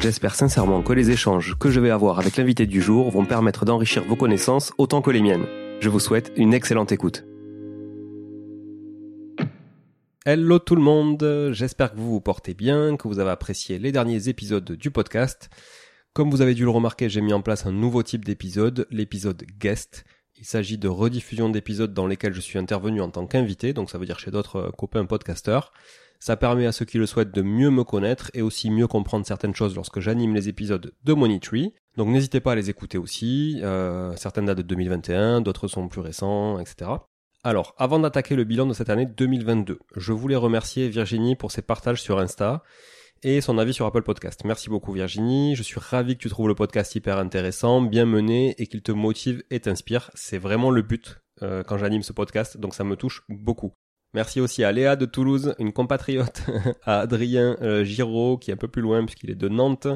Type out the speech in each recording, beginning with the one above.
J'espère sincèrement que les échanges que je vais avoir avec l'invité du jour vont permettre d'enrichir vos connaissances autant que les miennes. Je vous souhaite une excellente écoute. Hello tout le monde, j'espère que vous vous portez bien, que vous avez apprécié les derniers épisodes du podcast. Comme vous avez dû le remarquer, j'ai mis en place un nouveau type d'épisode, l'épisode guest. Il s'agit de rediffusion d'épisodes dans lesquels je suis intervenu en tant qu'invité, donc ça veut dire chez d'autres copains podcasteurs. Ça permet à ceux qui le souhaitent de mieux me connaître et aussi mieux comprendre certaines choses lorsque j'anime les épisodes de Money. Donc n'hésitez pas à les écouter aussi. Euh, certaines datent de 2021, d'autres sont plus récents, etc. Alors, avant d'attaquer le bilan de cette année 2022, je voulais remercier Virginie pour ses partages sur Insta et son avis sur Apple Podcast. Merci beaucoup Virginie, je suis ravi que tu trouves le podcast hyper intéressant, bien mené et qu'il te motive et t'inspire. C'est vraiment le but euh, quand j'anime ce podcast, donc ça me touche beaucoup. Merci aussi à Léa de Toulouse, une compatriote, à Adrien euh, Giraud, qui est un peu plus loin puisqu'il est de Nantes,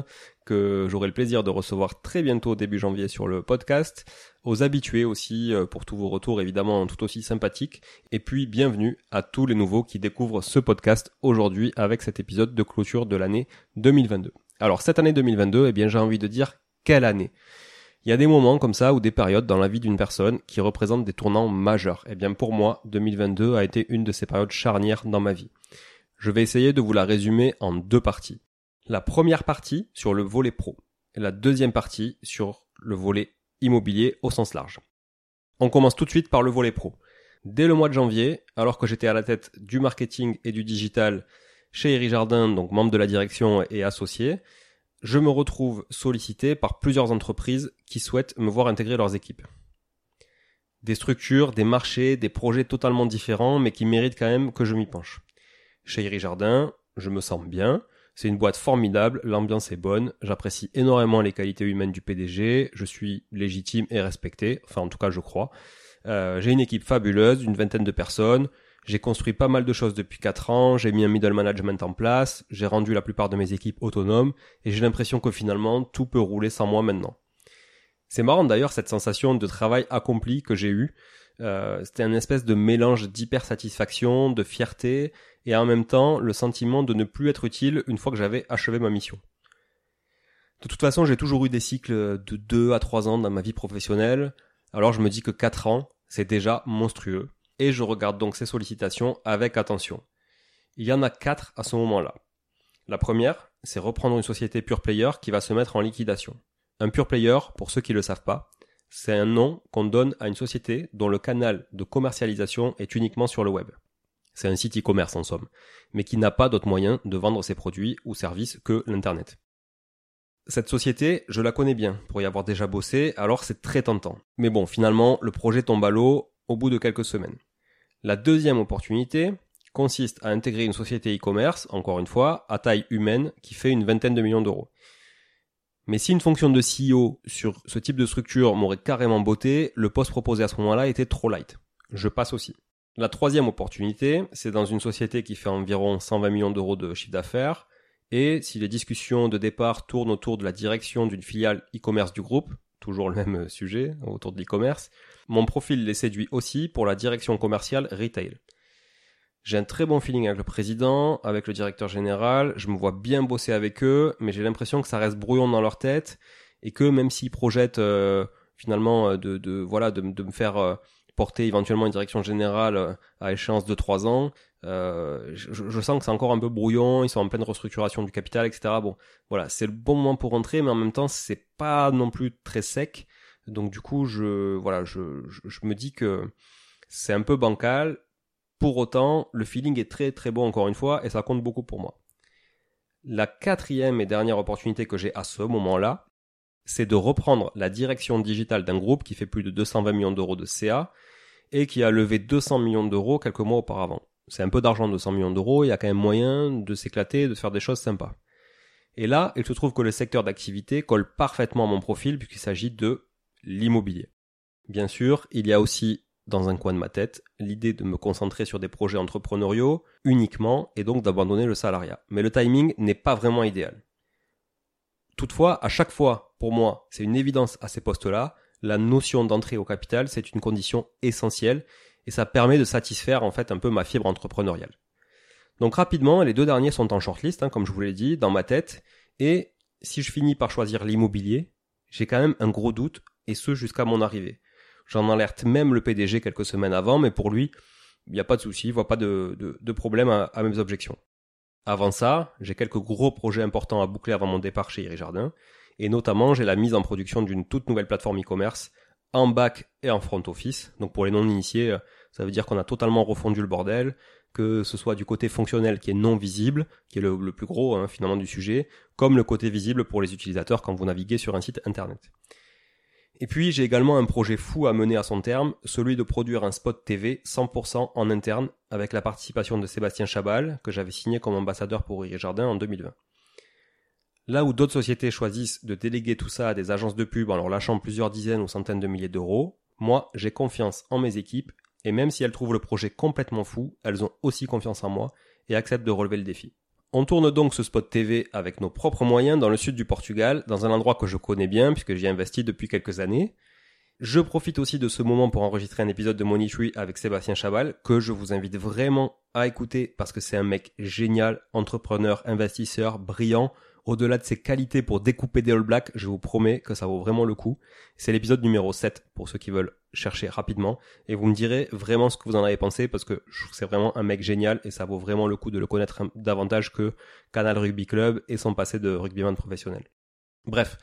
que j'aurai le plaisir de recevoir très bientôt début janvier sur le podcast, aux habitués aussi euh, pour tous vos retours évidemment tout aussi sympathiques, et puis bienvenue à tous les nouveaux qui découvrent ce podcast aujourd'hui avec cet épisode de clôture de l'année 2022. Alors cette année 2022, eh bien j'ai envie de dire quelle année? Il y a des moments comme ça ou des périodes dans la vie d'une personne qui représentent des tournants majeurs. Et eh bien pour moi, 2022 a été une de ces périodes charnières dans ma vie. Je vais essayer de vous la résumer en deux parties. La première partie sur le volet pro et la deuxième partie sur le volet immobilier au sens large. On commence tout de suite par le volet pro. Dès le mois de janvier, alors que j'étais à la tête du marketing et du digital chez Eri Jardin, donc membre de la direction et associé, je me retrouve sollicité par plusieurs entreprises qui souhaitent me voir intégrer leurs équipes. Des structures, des marchés, des projets totalement différents, mais qui méritent quand même que je m'y penche. Chez Iri Jardin, je me sens bien, C'est une boîte formidable, l'ambiance est bonne, j'apprécie énormément les qualités humaines du PDG, je suis légitime et respecté, enfin en tout cas je crois. Euh, j'ai une équipe fabuleuse, d'une vingtaine de personnes, j'ai construit pas mal de choses depuis 4 ans, j'ai mis un middle management en place, j'ai rendu la plupart de mes équipes autonomes, et j'ai l'impression que finalement tout peut rouler sans moi maintenant. C'est marrant d'ailleurs cette sensation de travail accompli que j'ai eu. Euh, c'était un espèce de mélange d'hypersatisfaction, de fierté, et en même temps le sentiment de ne plus être utile une fois que j'avais achevé ma mission. De toute façon, j'ai toujours eu des cycles de 2 à 3 ans dans ma vie professionnelle, alors je me dis que 4 ans, c'est déjà monstrueux, et je regarde donc ces sollicitations avec attention. Il y en a 4 à ce moment-là. La première, c'est reprendre une société pure player qui va se mettre en liquidation. Un pure player, pour ceux qui ne le savent pas, c'est un nom qu'on donne à une société dont le canal de commercialisation est uniquement sur le web. C'est un site e-commerce en somme, mais qui n'a pas d'autre moyen de vendre ses produits ou services que l'Internet. Cette société, je la connais bien pour y avoir déjà bossé, alors c'est très tentant. Mais bon, finalement, le projet tombe à l'eau au bout de quelques semaines. La deuxième opportunité consiste à intégrer une société e-commerce, encore une fois, à taille humaine, qui fait une vingtaine de millions d'euros. Mais si une fonction de CEO sur ce type de structure m'aurait carrément botté, le poste proposé à ce moment-là était trop light. Je passe aussi. La troisième opportunité, c'est dans une société qui fait environ 120 millions d'euros de chiffre d'affaires, et si les discussions de départ tournent autour de la direction d'une filiale e-commerce du groupe, toujours le même sujet, autour de l'e-commerce, mon profil les séduit aussi pour la direction commerciale retail. J'ai un très bon feeling avec le président, avec le directeur général, je me vois bien bosser avec eux, mais j'ai l'impression que ça reste brouillon dans leur tête, et que même s'ils projettent euh, finalement de, de, voilà de, me faire euh, porter éventuellement une direction générale euh, à échéance de trois ans. Euh, je, sens que c'est encore un peu brouillon, ils sont en pleine restructuration du capital, etc. Bon, voilà, c'est le bon moment pour rentrer, mais en même temps, c'est pas non plus très sec. Donc du coup, je me dis que c'est un peu bancal. Pour autant, le feeling est très très bon encore une fois, et ça compte beaucoup pour moi. La quatrième et dernière opportunité que j'ai à ce moment-là, c'est de reprendre la direction digitale d'un groupe qui fait plus de 220 millions d'euros de CA et qui a levé 200 millions d'euros quelques mois auparavant. C'est un peu d'argent, 200 millions d'euros, il y a quand même moyen de s'éclater, de faire des choses sympas. Et là, il se trouve que le secteur d'activité colle parfaitement à mon profil puisqu'il s'agit de l'immobilier. Bien sûr, il y a aussi dans un coin de ma tête l'idée de me concentrer sur des projets entrepreneuriaux uniquement et donc d'abandonner le salariat. Mais le timing n'est pas vraiment idéal. Toutefois, à chaque fois, pour moi, c'est une évidence à ces postes-là, la notion d'entrée au capital, c'est une condition essentielle et ça permet de satisfaire en fait un peu ma fibre entrepreneuriale. Donc rapidement, les deux derniers sont en shortlist, hein, comme je vous l'ai dit, dans ma tête, et si je finis par choisir l'immobilier, j'ai quand même un gros doute, et ce jusqu'à mon arrivée. J'en alerte même le PDG quelques semaines avant, mais pour lui, il n'y a pas de souci, il voit pas de, problème à, à, mes objections. Avant ça, j'ai quelques gros projets importants à boucler avant mon départ chez Iri Jardin, et notamment j'ai la mise en production d'une toute nouvelle plateforme e-commerce en back et en front office. Donc pour les non-initiés, ça veut dire qu'on a totalement refondu le bordel, que ce soit du côté fonctionnel qui est non visible, qui est le, plus gros hein, finalement du sujet, comme le côté visible pour les utilisateurs quand vous naviguez sur un site internet. Et puis j'ai également un projet fou à mener à son terme, celui de produire un spot TV 100% en interne avec la participation de Sébastien Chabal, que j'avais signé comme ambassadeur pour Iri Jardin en 2020. Là où d'autres sociétés choisissent de déléguer tout ça à des agences de pub en leur lâchant plusieurs dizaines ou centaines de milliers d'euros, moi j'ai confiance en mes équipes et même si elles trouvent le projet complètement fou, elles ont aussi confiance en moi et acceptent de relever le défi. On tourne donc ce spot TV avec nos propres moyens dans le sud du Portugal, dans un endroit que je connais bien puisque j'y ai investi depuis quelques années. Je profite aussi de ce moment pour enregistrer un épisode de Money avec Sébastien Chabal que je vous invite vraiment à écouter parce que c'est un mec génial, entrepreneur, investisseur, brillant, au-delà de ses qualités pour découper des All Blacks, je vous promets que ça vaut vraiment le coup. C'est l'épisode numéro 7 pour ceux qui veulent chercher rapidement. Et vous me direz vraiment ce que vous en avez pensé parce que je trouve c'est vraiment un mec génial et ça vaut vraiment le coup de le connaître davantage que Canal Rugby Club et son passé de rugbyman professionnel. Bref.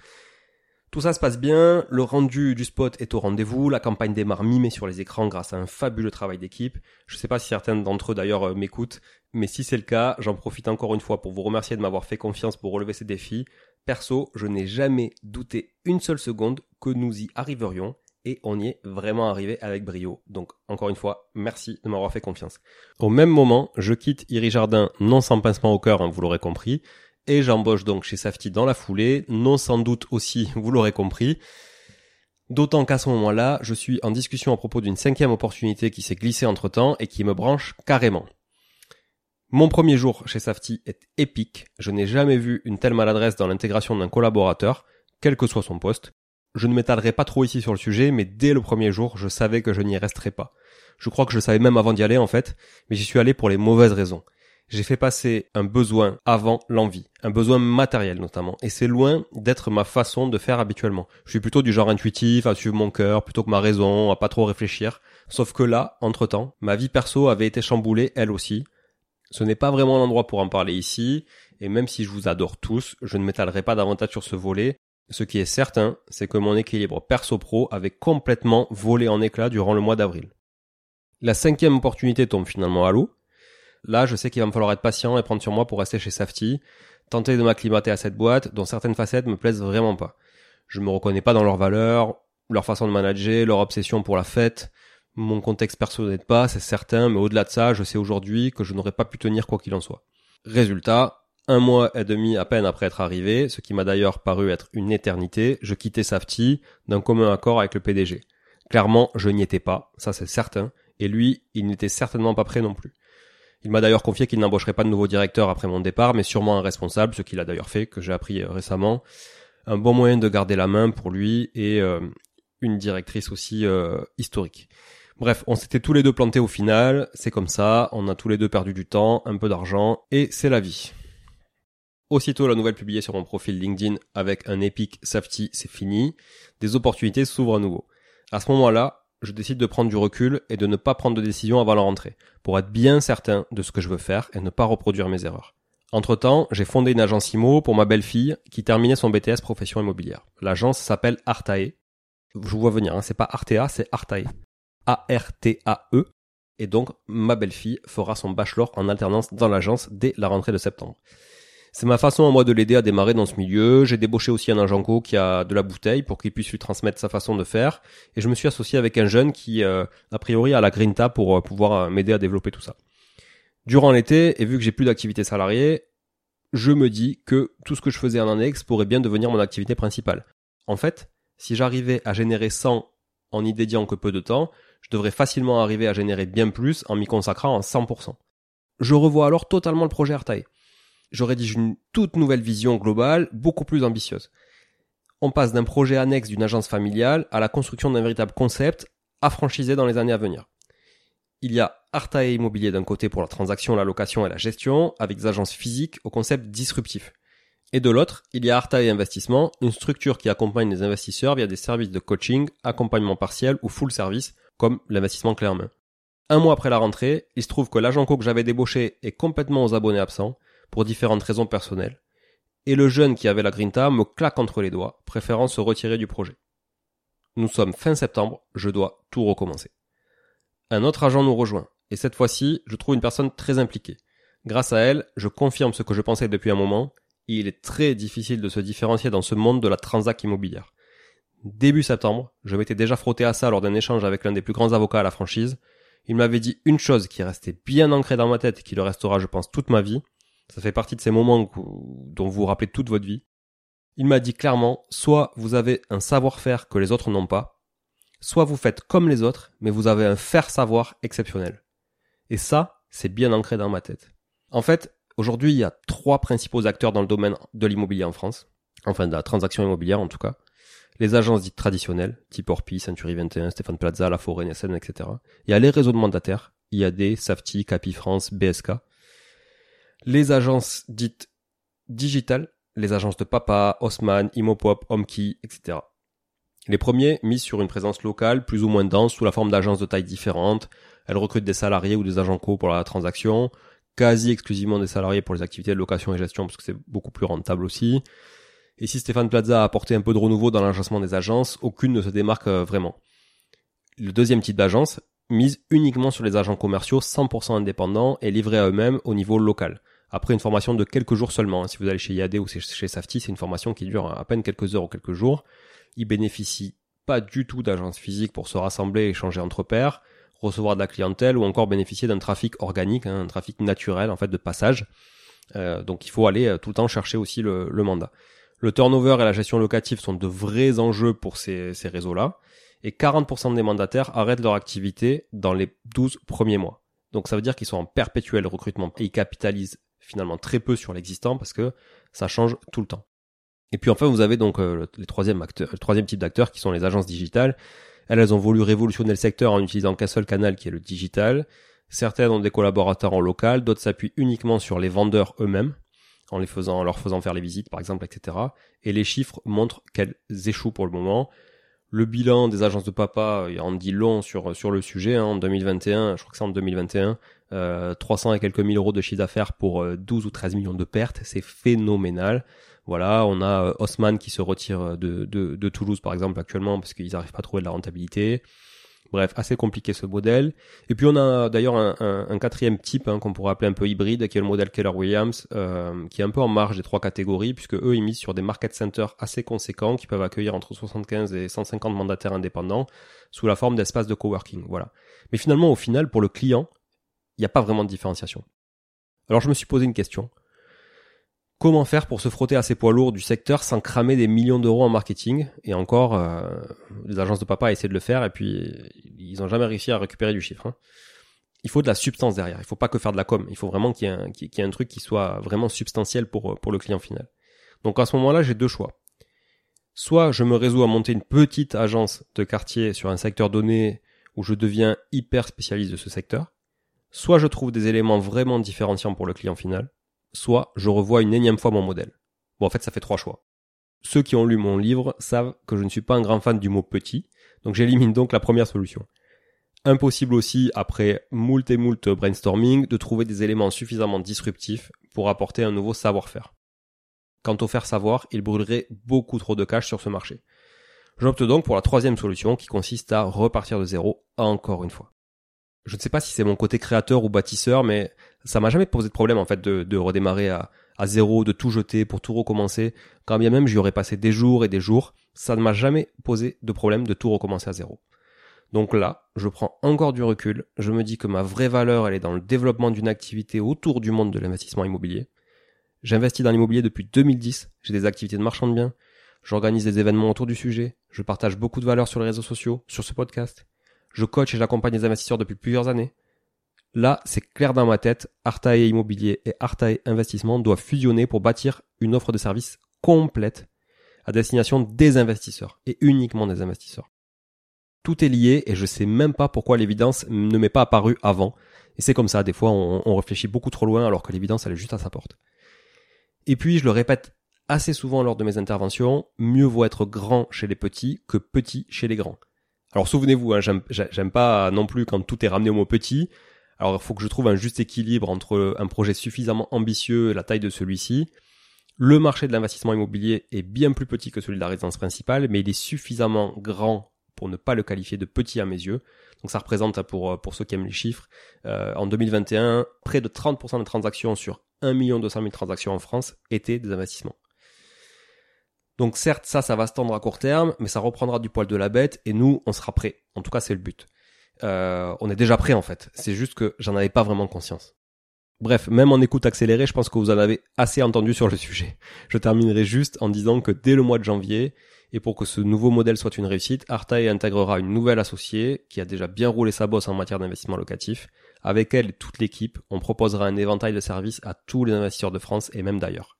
Tout ça se passe bien, le rendu du spot est au rendez-vous, la campagne démarre mimée sur les écrans grâce à un fabuleux travail d'équipe. Je ne sais pas si certains d'entre eux d'ailleurs euh, m'écoutent, mais si c'est le cas, j'en profite encore une fois pour vous remercier de m'avoir fait confiance pour relever ces défis. Perso, je n'ai jamais douté une seule seconde que nous y arriverions et on y est vraiment arrivé avec brio. Donc encore une fois, merci de m'avoir fait confiance. Au même moment, je quitte Iri Jardin non sans pincement au cœur, hein, vous l'aurez compris, et j'embauche donc chez Safety dans la foulée, non sans doute aussi, vous l'aurez compris. D'autant qu'à ce moment-là, je suis en discussion à propos d'une cinquième opportunité qui s'est glissée entre temps et qui me branche carrément. Mon premier jour chez Safety est épique. Je n'ai jamais vu une telle maladresse dans l'intégration d'un collaborateur, quel que soit son poste. Je ne m'étalerai pas trop ici sur le sujet, mais dès le premier jour, je savais que je n'y resterais pas. Je crois que je savais même avant d'y aller en fait, mais j'y suis allé pour les mauvaises raisons. J'ai fait passer un besoin avant l'envie, un besoin matériel notamment, et c'est loin d'être ma façon de faire habituellement. Je suis plutôt du genre intuitif, à suivre mon cœur, plutôt que ma raison, à pas trop réfléchir. Sauf que là, entre-temps, ma vie perso avait été chamboulée, elle aussi. Ce n'est pas vraiment l'endroit pour en parler ici, et même si je vous adore tous, je ne m'étalerai pas davantage sur ce volet. Ce qui est certain, c'est que mon équilibre perso-pro avait complètement volé en éclats durant le mois d'avril. La cinquième opportunité tombe finalement à l'eau, Là, je sais qu'il va me falloir être patient et prendre sur moi pour rester chez Safety, tenter de m'acclimater à cette boîte dont certaines facettes me plaisent vraiment pas. Je me reconnais pas dans leurs valeurs, leur façon de manager, leur obsession pour la fête. Mon contexte perso n'aide pas, c'est certain, mais au-delà de ça, je sais aujourd'hui que je n'aurais pas pu tenir quoi qu'il en soit. Résultat, un mois et demi à peine après être arrivé, ce qui m'a d'ailleurs paru être une éternité, je quittais Safety d'un commun accord avec le PDG. Clairement, je n'y étais pas, ça c'est certain, et lui, il n'était certainement pas prêt non plus. Il m'a d'ailleurs confié qu'il n'embaucherait pas de nouveau directeur après mon départ, mais sûrement un responsable, ce qu'il a d'ailleurs fait, que j'ai appris euh, récemment. Un bon moyen de garder la main pour lui et euh, une directrice aussi euh, historique. Bref, on s'était tous les deux plantés au final, c'est comme ça, on a tous les deux perdu du temps, un peu d'argent, et c'est la vie. Aussitôt la nouvelle publiée sur mon profil LinkedIn avec un épique safety, c'est fini, des opportunités s'ouvrent à nouveau. À ce moment-là, je décide de prendre du recul et de ne pas prendre de décision avant la rentrée, pour être bien certain de ce que je veux faire et ne pas reproduire mes erreurs. Entre-temps, j'ai fondé une agence IMO pour ma belle-fille qui terminait son BTS profession immobilière. L'agence s'appelle Artae. Je vous vois venir, hein, c'est pas Artea, c'est Artae. A-R-T-A-E. Et donc, ma belle-fille fera son bachelor en alternance dans l'agence dès la rentrée de septembre. C'est ma façon à moi de l'aider à démarrer dans ce milieu. J'ai débauché aussi un agent qui a de la bouteille pour qu'il puisse lui transmettre sa façon de faire. Et je me suis associé avec un jeune qui, euh, a priori, a la grinta pour euh, pouvoir euh, m'aider à développer tout ça. Durant l'été, et vu que j'ai plus d'activité salariée, je me dis que tout ce que je faisais en annexe pourrait bien devenir mon activité principale. En fait, si j'arrivais à générer 100 en y dédiant que peu de temps, je devrais facilement arriver à générer bien plus en m'y consacrant en 100%. Je revois alors totalement le projet Artaï je rédige une toute nouvelle vision globale, beaucoup plus ambitieuse. On passe d'un projet annexe d'une agence familiale à la construction d'un véritable concept affranchisé dans les années à venir. Il y a Artae Immobilier d'un côté pour la transaction, la location et la gestion, avec des agences physiques au concept disruptif. Et de l'autre, il y a Artae Investissement, une structure qui accompagne les investisseurs via des services de coaching, accompagnement partiel ou full service, comme l'investissement clé Un mois après la rentrée, il se trouve que l'agent co que j'avais débauché est complètement aux abonnés absents, pour différentes raisons personnelles, et le jeune qui avait la grinta me claque entre les doigts, préférant se retirer du projet. Nous sommes fin septembre, je dois tout recommencer. Un autre agent nous rejoint, et cette fois-ci, je trouve une personne très impliquée. Grâce à elle, je confirme ce que je pensais depuis un moment, il est très difficile de se différencier dans ce monde de la transac immobilière. Début septembre, je m'étais déjà frotté à ça lors d'un échange avec l'un des plus grands avocats à la franchise. Il m'avait dit une chose qui restait bien ancrée dans ma tête et qui le restera, je pense, toute ma vie. Ça fait partie de ces moments dont vous vous rappelez toute votre vie. Il m'a dit clairement, soit vous avez un savoir-faire que les autres n'ont pas, soit vous faites comme les autres, mais vous avez un faire-savoir exceptionnel. Et ça, c'est bien ancré dans ma tête. En fait, aujourd'hui, il y a trois principaux acteurs dans le domaine de l'immobilier en France. Enfin, de la transaction immobilière, en tout cas. Les agences dites traditionnelles, type Orpi, Century 21, Stéphane Plaza, La Forêt, Nessen, etc. Il y a les réseaux de mandataires, IAD, Safety, Capi France, BSK les agences dites digitales, les agences de Papa, Haussmann, Imopop, Homkey, etc. Les premiers misent sur une présence locale plus ou moins dense sous la forme d'agences de taille différentes. Elles recrutent des salariés ou des agents co pour la transaction, quasi exclusivement des salariés pour les activités de location et gestion parce que c'est beaucoup plus rentable aussi. Et si Stéphane Plaza a apporté un peu de renouveau dans l'agencement des agences, aucune ne se démarque euh, vraiment. Le deuxième type d'agence mise uniquement sur les agents commerciaux 100% indépendants et livrés à eux-mêmes au niveau local. Après une formation de quelques jours seulement, hein. si vous allez chez IAD ou chez Safety, c'est une formation qui dure à peine quelques heures ou quelques jours. Ils bénéficient pas du tout d'agences physiques pour se rassembler et échanger entre pairs, recevoir de la clientèle ou encore bénéficier d'un trafic organique, hein, un trafic naturel en fait de passage. donc il faut aller tout le temps chercher aussi le, mandat. Le turnover et la gestion locative sont de vrais enjeux pour ces, ces réseaux-là. Et 40% des mandataires arrêtent leur activité dans les 12 premiers mois. Donc ça veut dire qu'ils sont en perpétuel recrutement et ils capitalisent finalement très peu sur l'existant parce que ça change tout le temps. Et puis enfin, vous avez donc euh, le, troisième acteur, le troisième type d'acteurs qui sont les agences digitales. Elles, elles ont voulu révolutionner le secteur en utilisant qu'un seul canal qui est le digital. Certaines ont des collaborateurs en local, d'autres s'appuient uniquement sur les vendeurs eux-mêmes, en les faisant, en leur faisant faire les visites par exemple, etc. Et les chiffres montrent qu'elles échouent pour le moment. Le bilan des agences de papa en dit long sur sur le sujet. Hein, en 2021, je crois que c'est en 2021, euh, 300 et quelques mille euros de chiffre d'affaires pour 12 euh, ou 13 millions de pertes, c'est phénoménal. Voilà, on a euh, Haussmann qui se retire de, de, de Toulouse par exemple actuellement parce qu'ils n'arrivent pas à trouver de la rentabilité. Bref, assez compliqué ce modèle. Et puis on a d'ailleurs un, quatrième type hein, qu'on pourrait appeler un peu hybride, qui est le modèle Keller Williams, euh, qui est un peu en marge des trois catégories, puisque eux ils misent sur des market centers assez conséquents qui peuvent accueillir entre 75 et 150 mandataires indépendants sous la forme d'espaces de coworking. Voilà. Mais finalement, au final, pour le client, il n'y a pas vraiment de différenciation. Alors je me suis posé une question. Comment faire pour se frotter à ces poids lourds du secteur sans cramer des millions d'euros en marketing Et encore, euh, les agences de papa essaient de le faire et puis ils n'ont jamais réussi à récupérer du chiffre. Hein. Il faut de la substance derrière. Il faut pas que faire de la com. Il faut vraiment qu'il y, ait un, truc qui soit vraiment substantiel pour, pour le client final. Donc à ce moment-là, j'ai deux choix. Soit je me résous à monter une petite agence de quartier sur un secteur donné où je deviens hyper spécialiste de ce secteur. Soit je trouve des éléments vraiment différenciants pour le client final soit je revois une énième fois mon modèle. Bon, en fait, ça fait trois choix. Ceux qui ont lu mon livre savent que je ne suis pas un grand fan du mot petit, donc j'élimine donc la première solution. Impossible aussi, après moult et moult brainstorming, de trouver des éléments suffisamment disruptifs pour apporter un nouveau savoir-faire. Quant au faire savoir, il brûlerait beaucoup trop de cash sur ce marché. J'opte donc pour la troisième solution qui consiste à repartir de zéro encore une fois je ne sais pas si c'est mon côté créateur ou bâtisseur, mais ça m'a jamais posé de problème en fait de, redémarrer à, zéro, de tout jeter pour tout recommencer. Quand bien même j'y aurais passé des jours et des jours, ça ne m'a jamais posé de problème de tout recommencer à zéro. Donc là, je prends encore du recul, je me dis que ma vraie valeur, elle est dans le développement d'une activité autour du monde de l'investissement immobilier. J'investis dans l'immobilier depuis 2010, j'ai des activités de marchand de biens, j'organise des événements autour du sujet, je partage beaucoup de valeurs sur les réseaux sociaux, sur ce podcast. Je coach et j'accompagne les investisseurs depuis plusieurs années. Là, c'est clair dans ma tête, Artae Immobilier et Artae Investissement doivent fusionner pour bâtir une offre de services complète à destination des investisseurs et uniquement des investisseurs. Tout est lié et je sais même pas pourquoi l'évidence ne m'est pas apparue avant. Et c'est comme ça, des fois on, on réfléchit beaucoup trop loin alors que l'évidence elle est juste à sa porte. Et puis je le répète assez souvent lors de mes interventions, mieux vaut être grand chez les petits que petit chez les grands. Alors souvenez-vous, hein, j'aime pas non plus quand tout est ramené au mot petit. Alors il faut que je trouve un juste équilibre entre un projet suffisamment ambitieux et la taille de celui-ci. Le marché de l'investissement immobilier est bien plus petit que celui de la résidence principale, mais il est suffisamment grand pour ne pas le qualifier de petit à mes yeux. Donc ça représente, pour, pour ceux qui aiment les chiffres, euh, en 2021, près de 30% des transactions sur 1 200 000 transactions en France étaient des investissements. Donc certes, ça, ça va se tendre à court terme, mais ça reprendra du poil de la bête et nous, on sera prêt. En tout cas, c'est le but. Euh, on est déjà prêt en fait. C'est juste que j'en avais pas vraiment conscience. Bref, même en écoute accélérée, je pense que vous en avez assez entendu sur le sujet. Je terminerai juste en disant que dès le mois de janvier, et pour que ce nouveau modèle soit une réussite, Artae intégrera une nouvelle associée qui a déjà bien roulé sa bosse en matière d'investissement locatif. Avec elle et toute l'équipe, on proposera un éventail de services à tous les investisseurs de France et même d'ailleurs.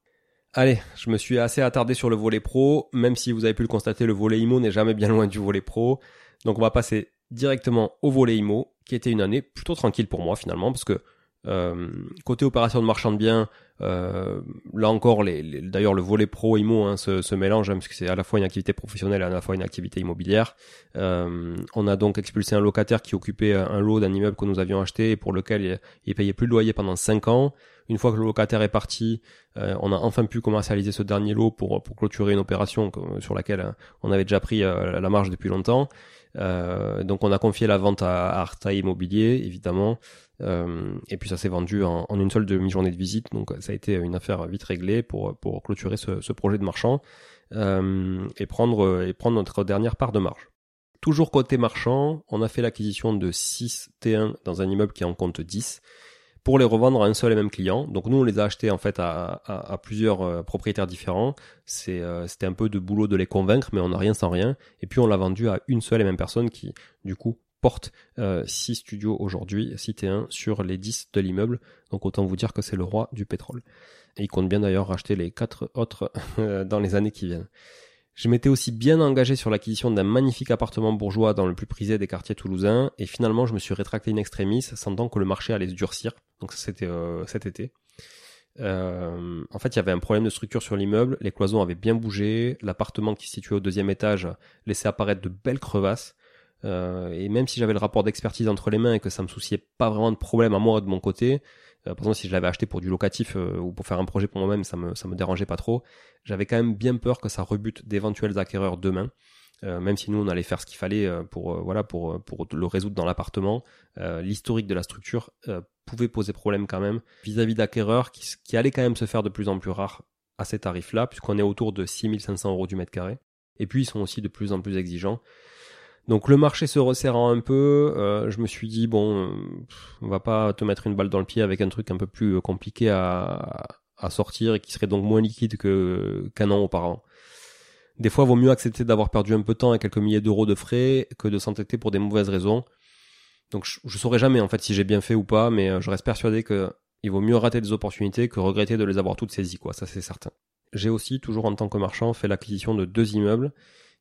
Allez, je me suis assez attardé sur le volet pro, même si vous avez pu le constater, le volet IMO n'est jamais bien loin du volet pro. Donc on va passer directement au volet IMO, qui était une année plutôt tranquille pour moi finalement, parce que euh, côté opération de marchand de biens, euh, là encore, les, d'ailleurs le volet pro IMO hein, se, mélange, hein, parce que c'est à la fois une activité professionnelle et à la fois une activité immobilière. Euh, on a donc expulsé un locataire qui occupait un lot d'un immeuble que nous avions acheté et pour lequel il, payait plus de loyer pendant 5 ans. Une fois que le locataire est parti, on a enfin pu commercialiser ce dernier lot pour, clôturer une opération sur laquelle on avait déjà pris la marge depuis longtemps. Euh, donc on a confié la vente à, Arta Immobilier, évidemment. et puis ça s'est vendu en, une seule demi-journée de visite. Donc ça a été une affaire vite réglée pour, pour clôturer ce, projet de marchand et, prendre, et prendre notre dernière part de marge. Toujours côté marchand, on a fait l'acquisition de 6 T1 dans un immeuble qui en compte 10 pour les revendre à un seul et même client. Donc nous, on les a achetés en fait à, plusieurs euh, propriétaires différents. Euh, c'était un peu de boulot de les convaincre, mais on n'a rien sans rien. Et puis on l'a vendu à une seule et même personne qui, du coup, porte 6 euh, studios aujourd'hui, 6 T1 sur les 10 de l'immeuble. Donc autant vous dire que c'est le roi du pétrole. Et il compte bien d'ailleurs racheter les 4 autres dans les années qui viennent. Je m'étais aussi bien engagé sur l'acquisition d'un magnifique appartement bourgeois dans le plus prisé des quartiers toulousains, et finalement je me suis rétracté in extremis, sentant que le marché allait se durcir. Donc ça c'était euh, cet été. Euh, en fait, il y avait un problème de structure sur l'immeuble, les cloisons avaient bien bougé, l'appartement qui se situait au deuxième étage laissait apparaître de belles crevasses, euh, et même si j'avais le rapport d'expertise entre les mains et que ça me souciait pas vraiment de problème à moi de mon côté, par exemple, si je l'avais acheté pour du locatif euh, ou pour faire un projet pour moi-même, ça me, ça me dérangeait pas trop. J'avais quand même bien peur que ça rebute d'éventuels acquéreurs demain. Euh, même si nous on allait faire ce qu'il fallait pour voilà pour pour le résoudre dans l'appartement, l'historique de la structure pouvait poser problème quand même vis-à-vis d'acquéreurs qui, qui allaient quand même se faire de plus en plus rares à ces tarifs-là, puisqu'on est autour de 6500 euros du mètre carré. Et puis ils sont aussi de plus en plus exigeants. Donc le marché se resserrant un peu, euh, je me suis dit bon, euh, on va pas te mettre une balle dans le pied avec un truc un peu plus euh, compliqué à, sortir et qui serait donc moins liquide que qu'un an auparavant. Des fois, vaut mieux accepter d'avoir perdu un peu de temps et quelques milliers d'euros de frais que de s'entêter pour des mauvaises raisons. Donc je, je saurais jamais en fait si j'ai bien fait ou pas, mais je reste persuadé que il vaut mieux rater des opportunités que regretter de les avoir toutes saisies, quoi. Ça c'est certain. J'ai aussi, toujours en tant que marchand, fait l'acquisition de deux immeubles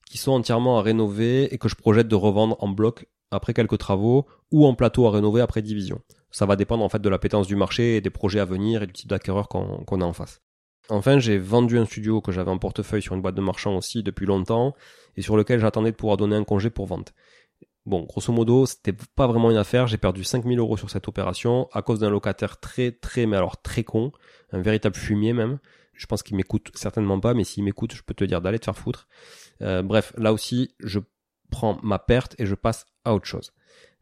qui sont entièrement à rénover et que je projette de revendre en bloc après quelques travaux ou en plateau à rénover après division. Ça va dépendre en fait de l'appétence du marché et des projets à venir et du type d'acquéreur qu'on a en face. Enfin, j'ai vendu un studio que j'avais en portefeuille sur une boîte de marchand aussi depuis longtemps et sur lequel j'attendais de pouvoir donner un congé pour vente. Bon, grosso modo, c'était pas vraiment une affaire. J'ai perdu 5000 euros sur cette opération à cause d'un locataire très, très, mais alors très con, un véritable fumier même. Je pense qu'il m'écoute certainement pas, mais s'il m'écoute, je peux te dire d'aller te faire foutre. Euh, bref, là aussi, je prends ma perte et je passe à autre chose.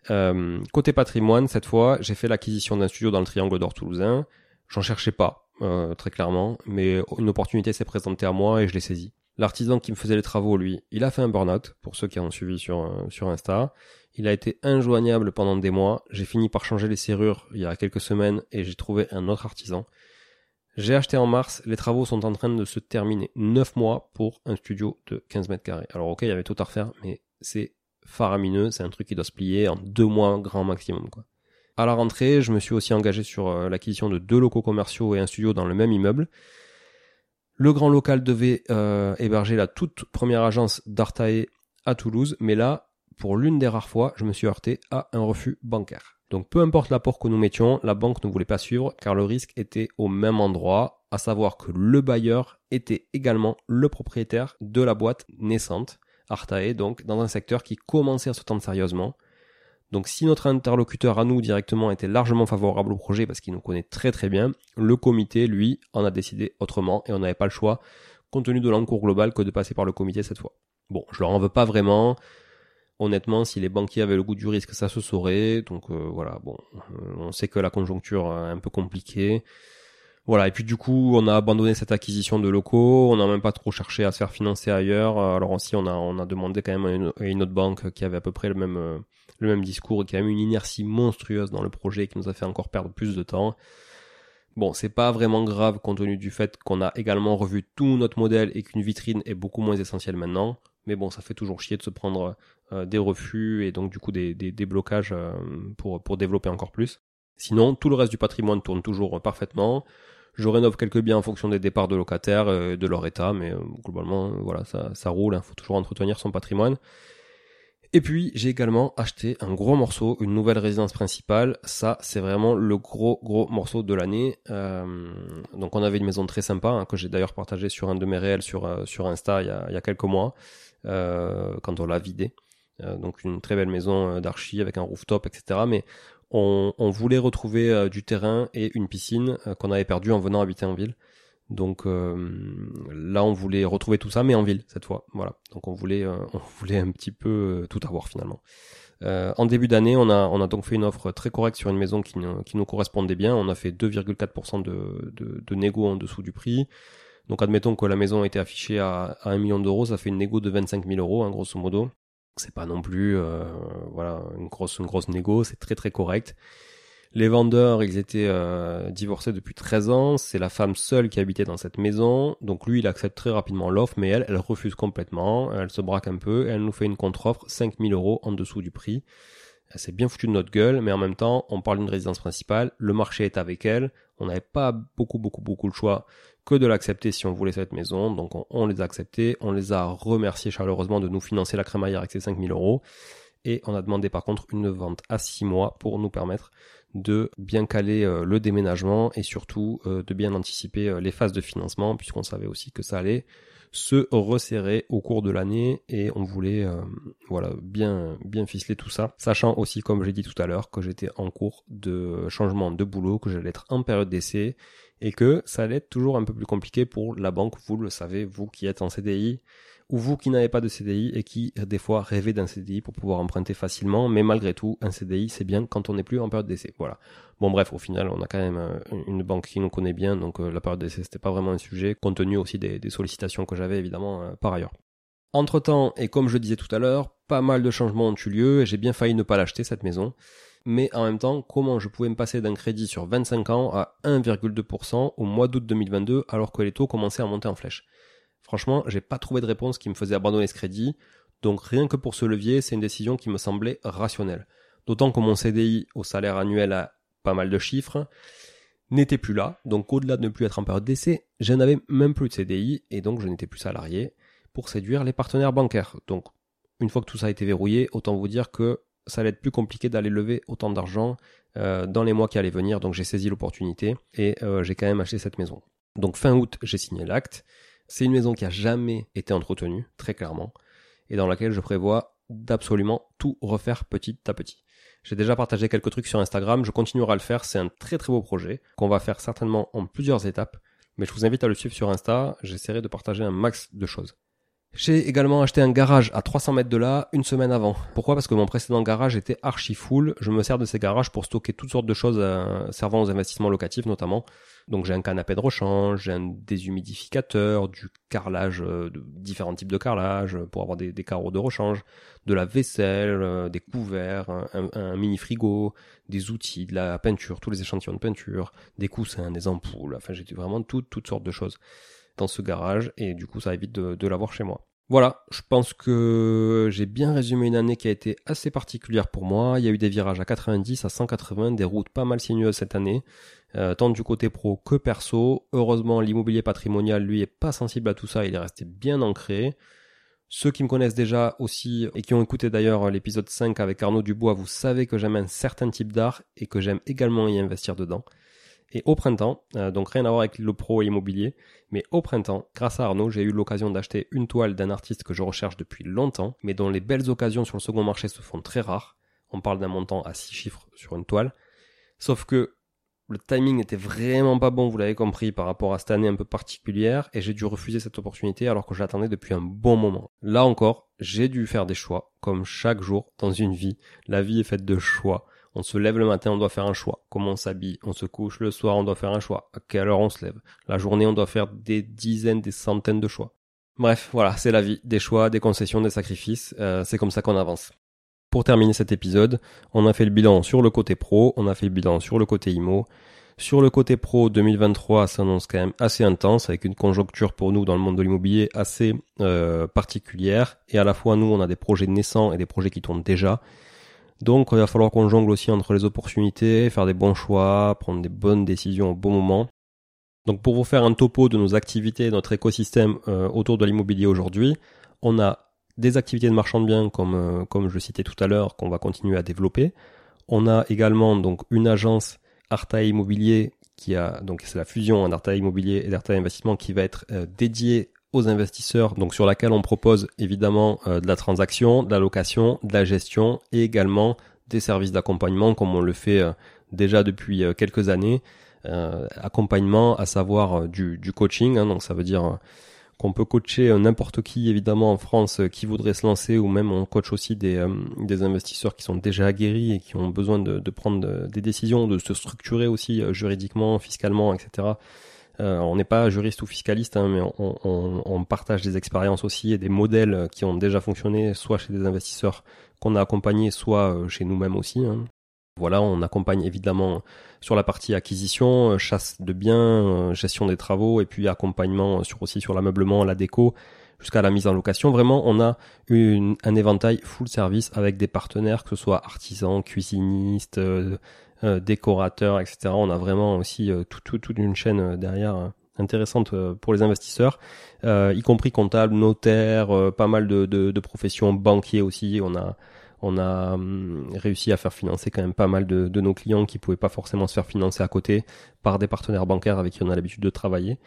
Euh, côté patrimoine, cette fois, j'ai fait l'acquisition d'un studio dans le Triangle d'Or toulousain. J'en cherchais pas, euh, très clairement, mais une opportunité s'est présentée à moi et je l'ai saisie. L'artisan qui me faisait les travaux, lui, il a fait un burn-out, pour ceux qui ont suivi sur, sur Insta. Il a été injoignable pendant des mois. J'ai fini par changer les serrures il y a quelques semaines et j'ai trouvé un autre artisan. J'ai acheté en mars, les travaux sont en train de se terminer. 9 mois pour un studio de 15 mètres carrés. Alors ok, il y avait tout à refaire, mais c'est faramineux, c'est un truc qui doit se plier en deux mois grand maximum. Quoi. À la rentrée, je me suis aussi engagé sur euh, l'acquisition de deux locaux commerciaux et un studio dans le même immeuble. Le grand local devait euh, héberger la toute première agence d'Artae à Toulouse, mais là, pour l'une des rares fois, je me suis heurté à un refus bancaire. Donc peu importe l'apport que nous mettions, la banque ne voulait pas suivre car le risque était au même endroit, à savoir que le bailleur était également le propriétaire de la boîte naissante, Artae, donc dans un secteur qui commençait à se tendre sérieusement. Donc si notre interlocuteur à nous directement était largement favorable au projet parce qu'il nous connaît très très bien, le comité, lui, en a décidé autrement et on n'avait pas le choix, compte tenu de l'encours global, que de passer par le comité cette fois. Bon, je leur en veux pas vraiment, Honnêtement, si les banquiers avaient le goût du risque, ça se saurait. Donc euh, voilà, bon, euh, on sait que la conjoncture est un peu compliquée. Voilà, et puis du coup, on a abandonné cette acquisition de locaux, on n'a même pas trop cherché à se faire financer ailleurs. Alors aussi, on a, demandé quand même à une, autre banque qui avait à peu près le même, euh, le même discours et qui a eu une inertie monstrueuse dans le projet qui nous a fait encore perdre plus de temps. Bon, c'est pas vraiment grave compte tenu du fait qu'on a également revu tout notre modèle et qu'une vitrine est beaucoup moins essentielle maintenant. Mais bon, ça fait toujours chier de se prendre euh, des refus et donc du coup des, des, blocages euh, pour, pour développer encore plus. Sinon, tout le reste du patrimoine tourne toujours parfaitement. Je rénove quelques biens en fonction des départs de locataires, euh, de leur état, mais globalement, voilà, ça, ça roule. Il hein. faut toujours entretenir son patrimoine. Et puis j'ai également acheté un gros morceau, une nouvelle résidence principale. Ça, c'est vraiment le gros gros morceau de l'année. Euh, donc on avait une maison très sympa hein, que j'ai d'ailleurs partagé sur un de mes réels sur euh, Insta il y a, quelques mois euh, quand on l'a vidé. Euh, donc une très belle maison d'archi avec un rooftop, etc. Mais on, on voulait retrouver du terrain et une piscine qu'on avait perdu en venant habiter en ville. Donc euh, là, on voulait retrouver tout ça, mais en ville cette fois. Voilà. Donc on voulait, euh, on voulait un petit peu euh, tout avoir finalement. en début d'année, on a, on a donc fait une offre très correcte sur une maison qui, qui nous correspondait bien. On a fait 2,4% de, de, de négo en dessous du prix. Donc admettons que la maison était affichée à, à 1 million d'euros, ça fait une négo de 25 000 euros, hein, grosso modo. C'est pas non plus voilà une grosse une grosse négo, c'est très très correct. Les vendeurs, ils étaient euh, divorcés depuis 13 ans. C'est la femme seule qui habitait dans cette maison. Donc lui, il accepte très rapidement l'offre, mais elle, elle refuse complètement. Elle se braque un peu elle nous fait une contre-offre 5000 euros en dessous du prix. Elle s'est bien foutue de notre gueule, mais en même temps, on parle d'une résidence principale. Le marché est avec elle. On n'avait pas beaucoup, beaucoup, beaucoup le choix que de l'accepter si on voulait cette maison. Donc on, les a acceptés. On les a remerciés chaleureusement de nous financer la crémaillère avec ces 5000 euros. Et on a demandé par contre une vente à 6 mois pour nous permettre de bien caler euh, le déménagement et surtout euh, de bien anticiper euh, les phases de financement puisqu'on savait aussi que ça allait se resserrer au cours de l'année et on voulait voilà bien bien ficeler tout ça. Sachant aussi comme j'ai dit tout à l'heure que j'étais en cours de changement de boulot que j'allais être en période d'essai et que ça allait être toujours un peu plus compliqué pour la banque. Vous le savez vous qui êtes en CDI ou vous qui n'avez pas de CDI et qui des fois rêvez d'un CDI pour pouvoir emprunter facilement, mais malgré tout, un CDI c'est bien quand on n'est plus en période d'essai. Voilà. Bon bref, au final, on a quand même euh, une banque qui nous connaît bien, donc euh, la période d'essai c'était pas vraiment un sujet, compte tenu aussi des, sollicitations que j'avais évidemment euh, par ailleurs. Entre temps, et comme je disais tout à l'heure, pas mal de changements ont eu lieu et j'ai bien failli ne pas l'acheter cette maison. Mais en même temps, comment je pouvais me passer d'un crédit sur 25 ans à 1,2% au mois d'août 2022 alors que les taux commençaient à monter en flèche? Franchement, j'ai pas trouvé de réponse qui me faisait abandonner ce crédit, donc rien que pour ce levier, c'est une décision qui me semblait rationnelle. D'autant que mon CDI au salaire annuel à pas mal de chiffres n'était plus là, donc au-delà de ne plus être en période d'essai, je n'avais même plus de CDI et donc je n'étais plus salarié pour séduire les partenaires bancaires. Donc une fois que tout ça a été verrouillé, autant vous dire que ça allait être plus compliqué d'aller lever autant d'argent euh, dans les mois qui allaient venir, donc j'ai saisi l'opportunité et euh, j'ai quand même acheté cette maison. Donc fin août, j'ai signé l'acte. C'est une maison qui a jamais été entretenue, très clairement, et dans laquelle je prévois d'absolument tout refaire petit à petit. J'ai déjà partagé quelques trucs sur Instagram, je continuerai à le faire, c'est un très très beau projet qu'on va faire certainement en plusieurs étapes, mais je vous invite à le suivre sur Insta, j'essaierai de partager un max de choses. J'ai également acheté un garage à 300 mètres de là une semaine avant. Pourquoi? Parce que mon précédent garage était archi full. Je me sers de ces garages pour stocker toutes sortes de choses euh, servant aux investissements locatifs notamment. Donc j'ai un canapé de rechange, j'ai un déshumidificateur, du carrelage, euh, de différents types de carrelage pour avoir des, carreaux de rechange, de la vaisselle, euh, des couverts, un, mini frigo, des outils, de la peinture, tous les échantillons de peinture, des coussins, des ampoules. Enfin j'ai vraiment toutes toutes sortes de choses dans ce garage et du coup ça évite de, de l'avoir chez moi. Voilà, je pense que j'ai bien résumé une année qui a été assez particulière pour moi. Il y a eu des virages à 90, à 180, des routes pas mal sinueuses cette année, euh, tant du côté pro que perso. Heureusement, l'immobilier patrimonial, lui, est pas sensible à tout ça, il est resté bien ancré. Ceux qui me connaissent déjà aussi et qui ont écouté d'ailleurs l'épisode 5 avec Arnaud Dubois, vous savez que j'aime un certain type d'art et que j'aime également y investir dedans. Et au printemps, euh, donc rien à voir avec le pro immobilier, mais au printemps, grâce à Arnaud, j'ai eu l'occasion d'acheter une toile d'un artiste que je recherche depuis longtemps, mais dont les belles occasions sur le second marché se font très rares. On parle d'un montant à 6 chiffres sur une toile. Sauf que le timing n'était vraiment pas bon, vous l'avez compris, par rapport à cette année un peu particulière, et j'ai dû refuser cette opportunité alors que je l'attendais depuis un bon moment. Là encore, j'ai dû faire des choix, comme chaque jour dans une vie. La vie est faite de choix. On se lève le matin, on doit faire un choix. Comment on s'habille? On se couche le soir, on doit faire un choix. À quelle heure on se lève? La journée, on doit faire des dizaines, des centaines de choix. Bref, voilà, c'est la vie. Des choix, des concessions, des sacrifices. Euh, c'est comme ça qu'on avance. Pour terminer cet épisode, on a fait le bilan sur le côté pro, on a fait le bilan sur le côté IMO. Sur le côté pro, 2023 s'annonce quand même assez intense, avec une conjoncture pour nous dans le monde de l'immobilier assez euh, particulière. Et à la fois, nous, on a des projets naissants et des projets qui tournent déjà. Donc il va falloir qu'on jongle aussi entre les opportunités, faire des bons choix, prendre des bonnes décisions au bon moment. Donc pour vous faire un topo de nos activités, notre écosystème euh, autour de l'immobilier aujourd'hui, on a des activités de marchand de biens comme euh, comme je citais tout à l'heure qu'on va continuer à développer. On a également donc une agence Arta Immobilier qui a donc c'est la fusion d'Arta Immobilier et d'Arta Investissement qui va être euh, dédiée aux investisseurs, donc sur laquelle on propose évidemment euh, de la transaction, de la location, de la gestion et également des services d'accompagnement comme on le fait euh, déjà depuis euh, quelques années. accompagnement à savoir du, du coaching, hein, donc ça veut dire qu'on peut coacher n'importe qui évidemment en France qui voudrait se lancer ou même on coach aussi des, des investisseurs qui sont déjà aguerris et qui ont besoin de, de prendre des décisions, de se structurer aussi juridiquement, fiscalement, etc. Euh, on n'est pas juriste ou fiscaliste, hein, mais on, partage des expériences aussi et des modèles qui ont déjà fonctionné, soit chez des investisseurs qu'on a accompagnés, soit euh, chez nous-mêmes aussi. Hein. Voilà, on accompagne évidemment sur la partie acquisition, chasse de biens, gestion des travaux et puis accompagnement sur aussi sur l'ameublement, la déco jusqu'à la mise en location. Vraiment, on a une, un éventail full service avec des partenaires, que ce soit artisans, cuisinistes, euh, euh, décorateurs, etc. On a vraiment aussi euh, toute tout, une chaîne derrière intéressante pour les investisseurs, y compris comptables, notaires, pas mal de, de, professions, banquiers aussi. On a on a hum, réussi à faire financer quand même pas mal de, de nos clients qui pouvaient pas forcément se faire financer à côté par des partenaires bancaires avec qui on a l'habitude de travailler.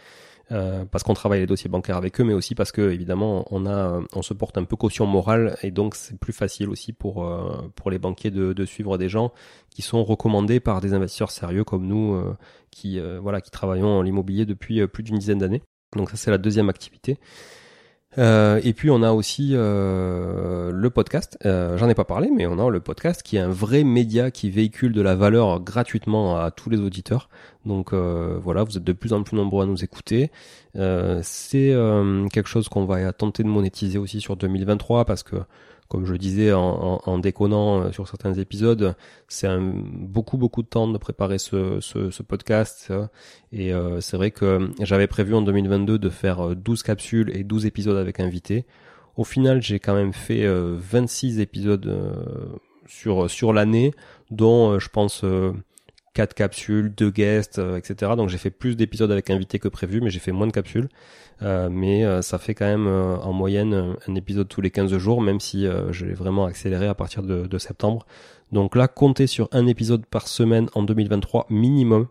Euh, parce qu'on travaille les dossiers bancaires avec eux, mais aussi parce que évidemment on a, on se porte un peu caution morale et donc c'est plus facile aussi pour euh, pour les banquiers de, suivre des gens qui sont recommandés par des investisseurs sérieux comme nous, euh, qui voilà, qui travaillons l'immobilier depuis plus d'une dizaine d'années. Donc ça c'est la deuxième activité. Euh, et puis on a aussi euh, le podcast. Euh, J'en ai pas parlé, mais on a le podcast qui est un vrai média qui véhicule de la valeur gratuitement à tous les auditeurs. Donc euh, voilà, vous êtes de plus en plus nombreux à nous écouter. Euh, c'est quelque chose qu'on va tenter de monétiser aussi sur 2023 parce que comme je disais en, en, déconnant euh, sur certains épisodes, c'est beaucoup beaucoup de temps de préparer ce, podcast. Et euh, c'est vrai que j'avais prévu en 2022 de faire 12 euh, capsules et 12 épisodes avec invités. Au final, j'ai quand même fait 26 épisodes sur sur l'année, dont je pense quatre capsules, deux guests, etc. Donc j'ai fait plus d'épisodes avec invités que prévu, mais j'ai fait moins de capsules. Euh, mais euh, ça fait quand même euh, en moyenne un épisode tous les 15 jours, même si je l'ai vraiment accéléré à partir de, septembre. Donc là, comptez sur un épisode par semaine en 2023 minimum,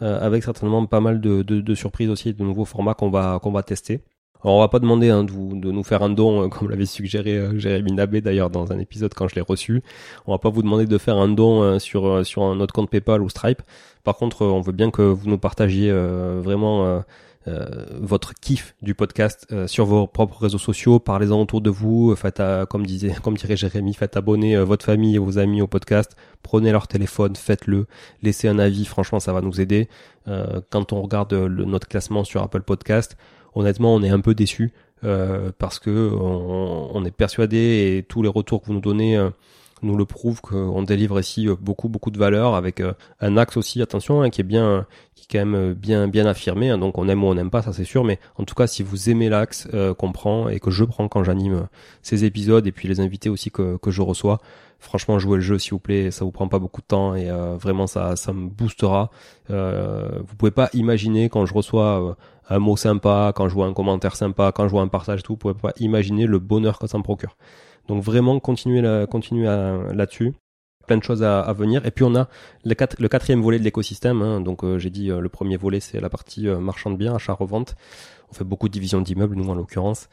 avec certainement pas mal de, surprises aussi, de nouveaux formats qu'on va qu'on va tester. On va pas demander hein, de, nous faire un don, comme l'avait suggéré Jérémy Nabé d'ailleurs dans un épisode quand je l'ai reçu. On va pas vous demander de faire un don sur sur notre compte PayPal ou Stripe. Par contre, on veut bien que vous nous partagiez vraiment euh, votre kiff du podcast euh, sur vos propres réseaux sociaux, parlez-en autour de vous, faites à, comme disait, comme dirait Jérémy, faites abonner euh, votre famille et vos amis au podcast, prenez leur téléphone, faites-le, laissez un avis, franchement ça va nous aider. quand on regarde notre classement sur Apple Podcast, honnêtement on est un peu déçu parce que on, est persuadé et tous les retours que vous nous donnez nous le prouve qu'on délivre ici euh, beaucoup beaucoup de valeur avec euh, un axe aussi attention hein, qui est bien qui est quand même euh, bien bien affirmé hein. donc on aime ou on n'aime pas ça c'est sûr. Mais en tout cas si vous aimez l'axe qu'on prend et que je prends quand j'anime ces épisodes et puis les invités aussi que, que je reçois franchement jouez le jeu s'il vous plaît. Ça vous prend pas beaucoup de temps et vraiment ça ça me boostera. Vous pouvez pas imaginer quand je reçois un mot sympa quand je vois un commentaire sympa quand je vois un partage tout vous pouvez pas imaginer le bonheur que ça me procure donc vraiment continuer là, continuer là-dessus plein de choses à, venir. Et puis on a le, quatrième volet de l'écosystème. Hein. Donc euh, j'ai dit euh, le premier volet c'est la partie euh, marchand de biens, achat-revente. On fait beaucoup de divisions d'immeubles, nous en l'occurrence.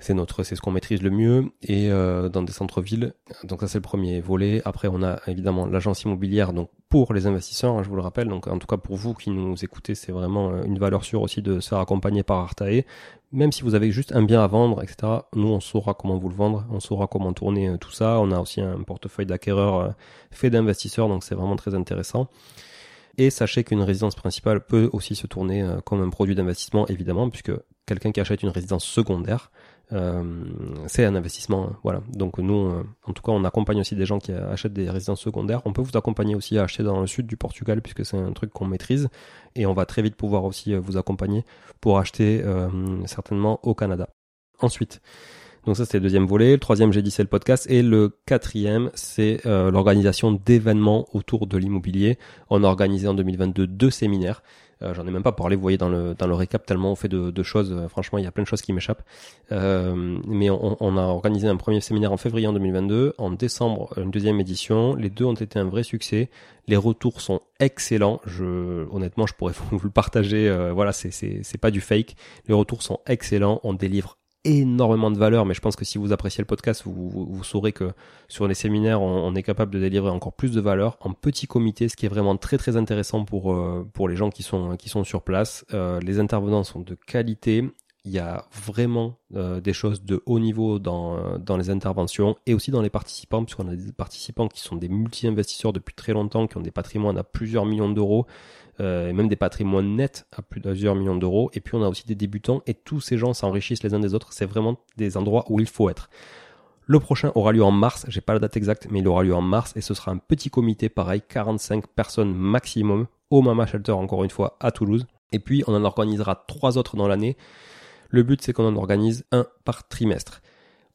C'est notre, c'est ce qu'on maîtrise le mieux et euh, dans des centres-villes. Donc ça c'est le premier volet. Après on a évidemment l'agence immobilière donc pour les investisseurs, hein, je vous le rappelle. Donc en tout cas pour vous qui nous écoutez, c'est vraiment euh, une valeur sûre aussi de se faire accompagner par Artae. Même si vous avez juste un bien à vendre, etc. Nous on saura comment vous le vendre, on saura comment tourner euh, tout ça. On a aussi un portefeuille d'acquéreurs fait d'investisseurs, donc c'est vraiment très intéressant. Et sachez qu'une résidence principale peut aussi se tourner comme un produit d'investissement, évidemment, puisque quelqu'un qui achète une résidence secondaire, euh, c'est un investissement. Hein, voilà. Donc nous, euh, en tout cas, on accompagne aussi des gens qui achètent des résidences secondaires. On peut vous accompagner aussi à acheter dans le sud du Portugal puisque c'est un truc qu'on maîtrise et on va très vite pouvoir aussi euh, vous accompagner pour acheter certainement au Canada. Ensuite, donc ça c'était le deuxième volet. Le troisième, j'ai dit, c'est le podcast. Et le quatrième, c'est l'organisation d'événements autour de l'immobilier. On a organisé en 2022 deux séminaires. Euh, j'en ai même pas parlé, vous voyez dans le dans le récap tellement on fait de, de choses. Euh, franchement, il y a plein de choses qui m'échappent. Euh, mais on, on, a organisé un premier séminaire en février en 2022, en décembre une deuxième édition. Les deux ont été un vrai succès. Les retours sont excellents. Je honnêtement, je pourrais vous le partager. voilà, c'est pas du fake. Les retours sont excellents. On délivre énormément de valeur, mais je pense que si vous appréciez le podcast, vous, saurez que sur les séminaires, on, est capable de délivrer encore plus de valeur en petit comité, ce qui est vraiment très très intéressant pour euh, pour les gens qui sont qui sont sur place. Euh, les intervenants sont de qualité. Il y a vraiment euh, des choses de haut niveau dans, dans les interventions et aussi dans les participants, puisqu'on a des participants qui sont des multi-investisseurs depuis très longtemps, qui ont des patrimoines à plusieurs millions d'euros, euh, et même des patrimoines nets à plusieurs millions d'euros. Et puis on a aussi des débutants et tous ces gens s'enrichissent les uns des autres. C'est vraiment des endroits où il faut être. Le prochain aura lieu en mars, j'ai pas la date exacte, mais il aura lieu en mars et ce sera un petit comité pareil, 45 personnes maximum au Mama Shelter encore une fois à Toulouse. Et puis on en organisera trois autres dans l'année. Le but c'est qu'on en organise un par trimestre.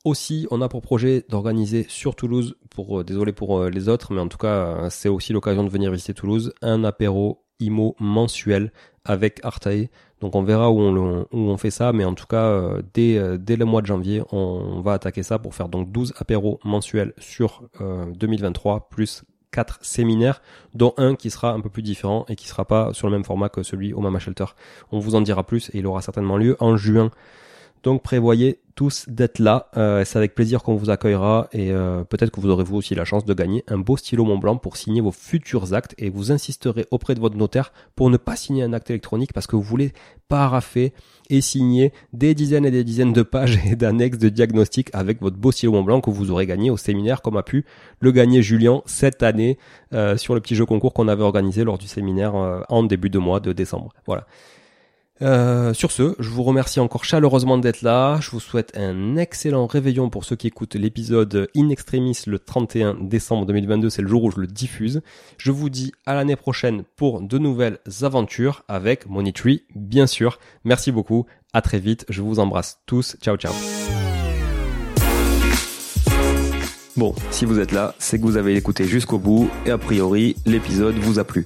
Aussi, on a pour projet d'organiser sur Toulouse, pour euh, désolé pour euh, les autres, mais en tout cas, euh, c'est aussi l'occasion de venir visiter Toulouse, un apéro IMO mensuel avec Artae. Donc on verra où on, fait ça, mais en tout cas, dès, dès le mois de janvier, on va attaquer ça pour faire donc 12 apéros mensuels sur 2023, plus 4 séminaires, dont un qui sera un peu plus différent et qui sera pas sur le même format que celui au Mama Shelter. On vous en dira plus et il aura certainement lieu en juin. Donc prévoyez tous d'être là. Euh, c'est avec plaisir qu'on vous accueillera et euh, peut-être que vous aurez vous aussi la chance de gagner un beau stylo Mont Blanc pour signer vos futurs actes et vous insisterez auprès de votre notaire pour ne pas signer un acte électronique parce que vous voulez paraffer et signer des dizaines et des dizaines de pages et d'annexes de diagnostic avec votre beau stylo Mont Blanc que vous aurez gagné au séminaire comme a pu le gagner Julien cette année euh, sur le petit jeu concours qu'on avait organisé lors du séminaire en début de mois de décembre. Voilà. Euh, sur ce, je vous remercie encore chaleureusement d'être là. Je vous souhaite un excellent réveillon pour ceux qui écoutent l'épisode In Extremis le 31 décembre 2022. C'est le jour où je le diffuse. Je vous dis à l'année prochaine pour de nouvelles aventures avec Monitree, bien sûr. Merci beaucoup. À très vite. Je vous embrasse tous. Ciao, ciao. Bon, si vous êtes là, c'est que vous avez écouté jusqu'au bout et a priori, l'épisode vous a plu.